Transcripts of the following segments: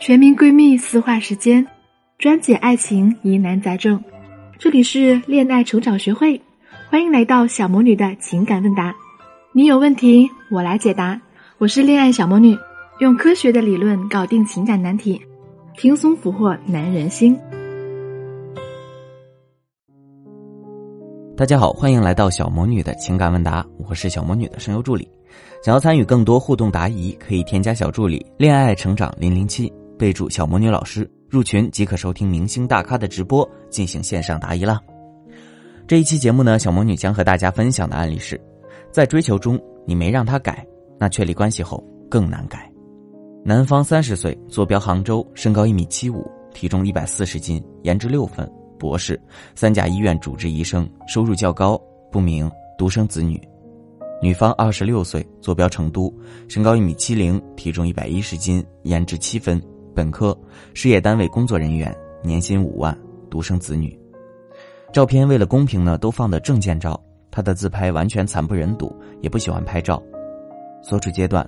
全民闺蜜私话时间，专解爱情疑难杂症。这里是恋爱成长学会，欢迎来到小魔女的情感问答。你有问题，我来解答。我是恋爱小魔女，用科学的理论搞定情感难题，轻松俘获男人心。大家好，欢迎来到小魔女的情感问答，我是小魔女的声优助理。想要参与更多互动答疑，可以添加小助理“恋爱成长零零七”。备注小魔女老师入群即可收听明星大咖的直播进行线上答疑啦。这一期节目呢，小魔女将和大家分享的案例是，在追求中你没让他改，那确立关系后更难改。男方三十岁，坐标杭州，身高一米七五，体重一百四十斤，颜值六分，博士，三甲医院主治医生，收入较高，不明，独生子女。女方二十六岁，坐标成都，身高一米七零，体重一百一十斤，颜值七分。本科，事业单位工作人员，年薪五万，独生子女。照片为了公平呢，都放的证件照。他的自拍完全惨不忍睹，也不喜欢拍照。所处阶段，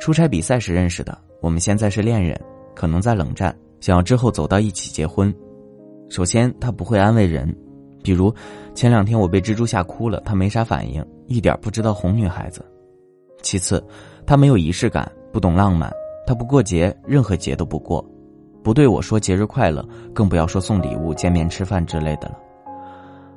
出差比赛时认识的。我们现在是恋人，可能在冷战，想要之后走到一起结婚。首先，他不会安慰人，比如前两天我被蜘蛛吓哭了，他没啥反应，一点不知道哄女孩子。其次，他没有仪式感，不懂浪漫。他不过节，任何节都不过，不对我说节日快乐，更不要说送礼物、见面吃饭之类的了。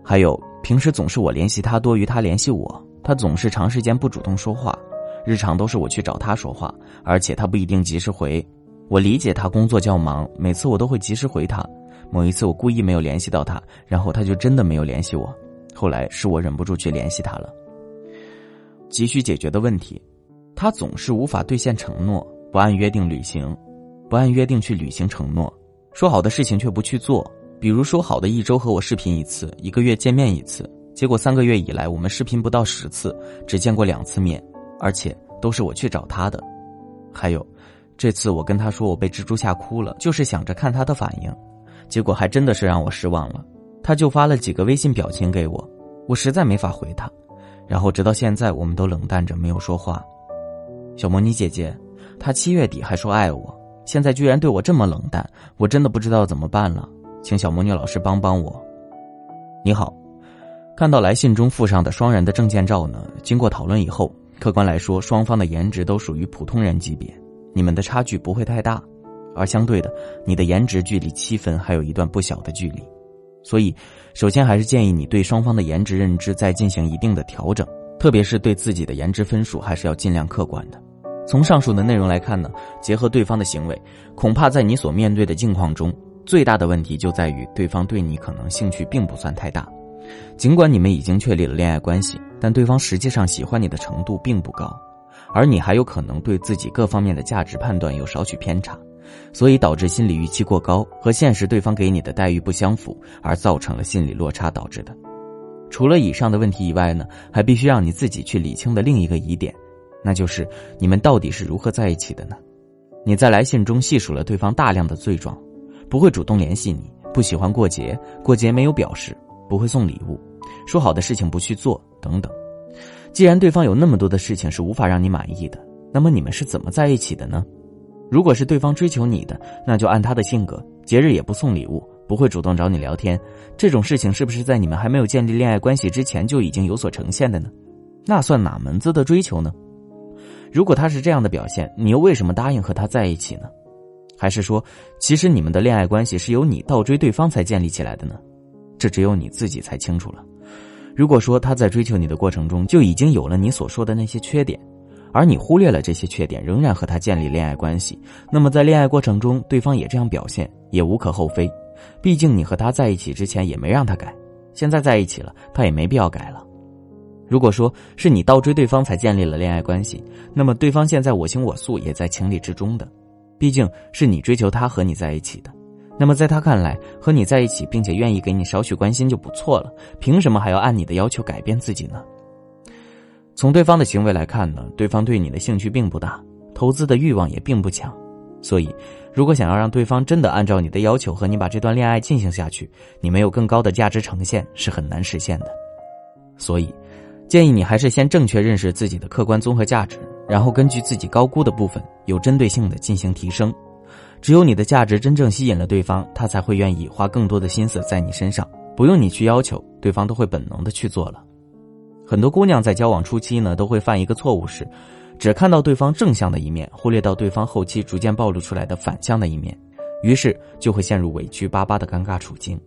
还有，平时总是我联系他多于他联系我，他总是长时间不主动说话，日常都是我去找他说话，而且他不一定及时回。我理解他工作较忙，每次我都会及时回他。某一次我故意没有联系到他，然后他就真的没有联系我。后来是我忍不住去联系他了。急需解决的问题，他总是无法兑现承诺。不按约定履行，不按约定去履行承诺，说好的事情却不去做。比如说好的一周和我视频一次，一个月见面一次，结果三个月以来我们视频不到十次，只见过两次面，而且都是我去找他的。还有，这次我跟他说我被蜘蛛吓哭了，就是想着看他的反应，结果还真的是让我失望了。他就发了几个微信表情给我，我实在没法回他，然后直到现在我们都冷淡着没有说话。小魔女姐姐。他七月底还说爱我，现在居然对我这么冷淡，我真的不知道怎么办了，请小魔女老师帮帮我。你好，看到来信中附上的双人的证件照呢？经过讨论以后，客观来说，双方的颜值都属于普通人级别，你们的差距不会太大，而相对的，你的颜值距离七分还有一段不小的距离，所以，首先还是建议你对双方的颜值认知再进行一定的调整，特别是对自己的颜值分数还是要尽量客观的。从上述的内容来看呢，结合对方的行为，恐怕在你所面对的境况中，最大的问题就在于对方对你可能兴趣并不算太大。尽管你们已经确立了恋爱关系，但对方实际上喜欢你的程度并不高，而你还有可能对自己各方面的价值判断有少许偏差，所以导致心理预期过高和现实对方给你的待遇不相符，而造成了心理落差导致的。除了以上的问题以外呢，还必须让你自己去理清的另一个疑点。那就是你们到底是如何在一起的呢？你在来信中细数了对方大量的罪状：不会主动联系你，不喜欢过节，过节没有表示，不会送礼物，说好的事情不去做等等。既然对方有那么多的事情是无法让你满意的，那么你们是怎么在一起的呢？如果是对方追求你的，那就按他的性格，节日也不送礼物，不会主动找你聊天，这种事情是不是在你们还没有建立恋爱关系之前就已经有所呈现的呢？那算哪门子的追求呢？如果他是这样的表现，你又为什么答应和他在一起呢？还是说，其实你们的恋爱关系是由你倒追对方才建立起来的呢？这只有你自己才清楚了。如果说他在追求你的过程中就已经有了你所说的那些缺点，而你忽略了这些缺点，仍然和他建立恋爱关系，那么在恋爱过程中对方也这样表现也无可厚非。毕竟你和他在一起之前也没让他改，现在在一起了，他也没必要改了。如果说是你倒追对方才建立了恋爱关系，那么对方现在我行我素也在情理之中的，毕竟是你追求他和你在一起的，那么在他看来和你在一起并且愿意给你少许关心就不错了，凭什么还要按你的要求改变自己呢？从对方的行为来看呢，对方对你的兴趣并不大，投资的欲望也并不强，所以如果想要让对方真的按照你的要求和你把这段恋爱进行下去，你没有更高的价值呈现是很难实现的，所以。建议你还是先正确认识自己的客观综合价值，然后根据自己高估的部分，有针对性的进行提升。只有你的价值真正吸引了对方，他才会愿意花更多的心思在你身上，不用你去要求，对方都会本能的去做了。很多姑娘在交往初期呢，都会犯一个错误是，只看到对方正向的一面，忽略到对方后期逐渐暴露出来的反向的一面，于是就会陷入委屈巴巴的尴尬处境。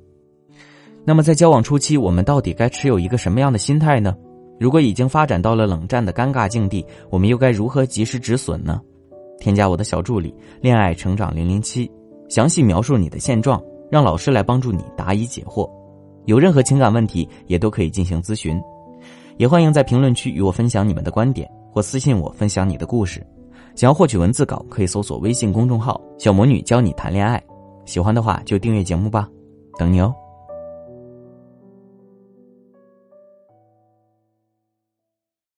那么在交往初期，我们到底该持有一个什么样的心态呢？如果已经发展到了冷战的尴尬境地，我们又该如何及时止损呢？添加我的小助理“恋爱成长零零七”，详细描述你的现状，让老师来帮助你答疑解惑。有任何情感问题，也都可以进行咨询。也欢迎在评论区与我分享你们的观点，或私信我分享你的故事。想要获取文字稿，可以搜索微信公众号“小魔女教你谈恋爱”。喜欢的话就订阅节目吧，等你哦。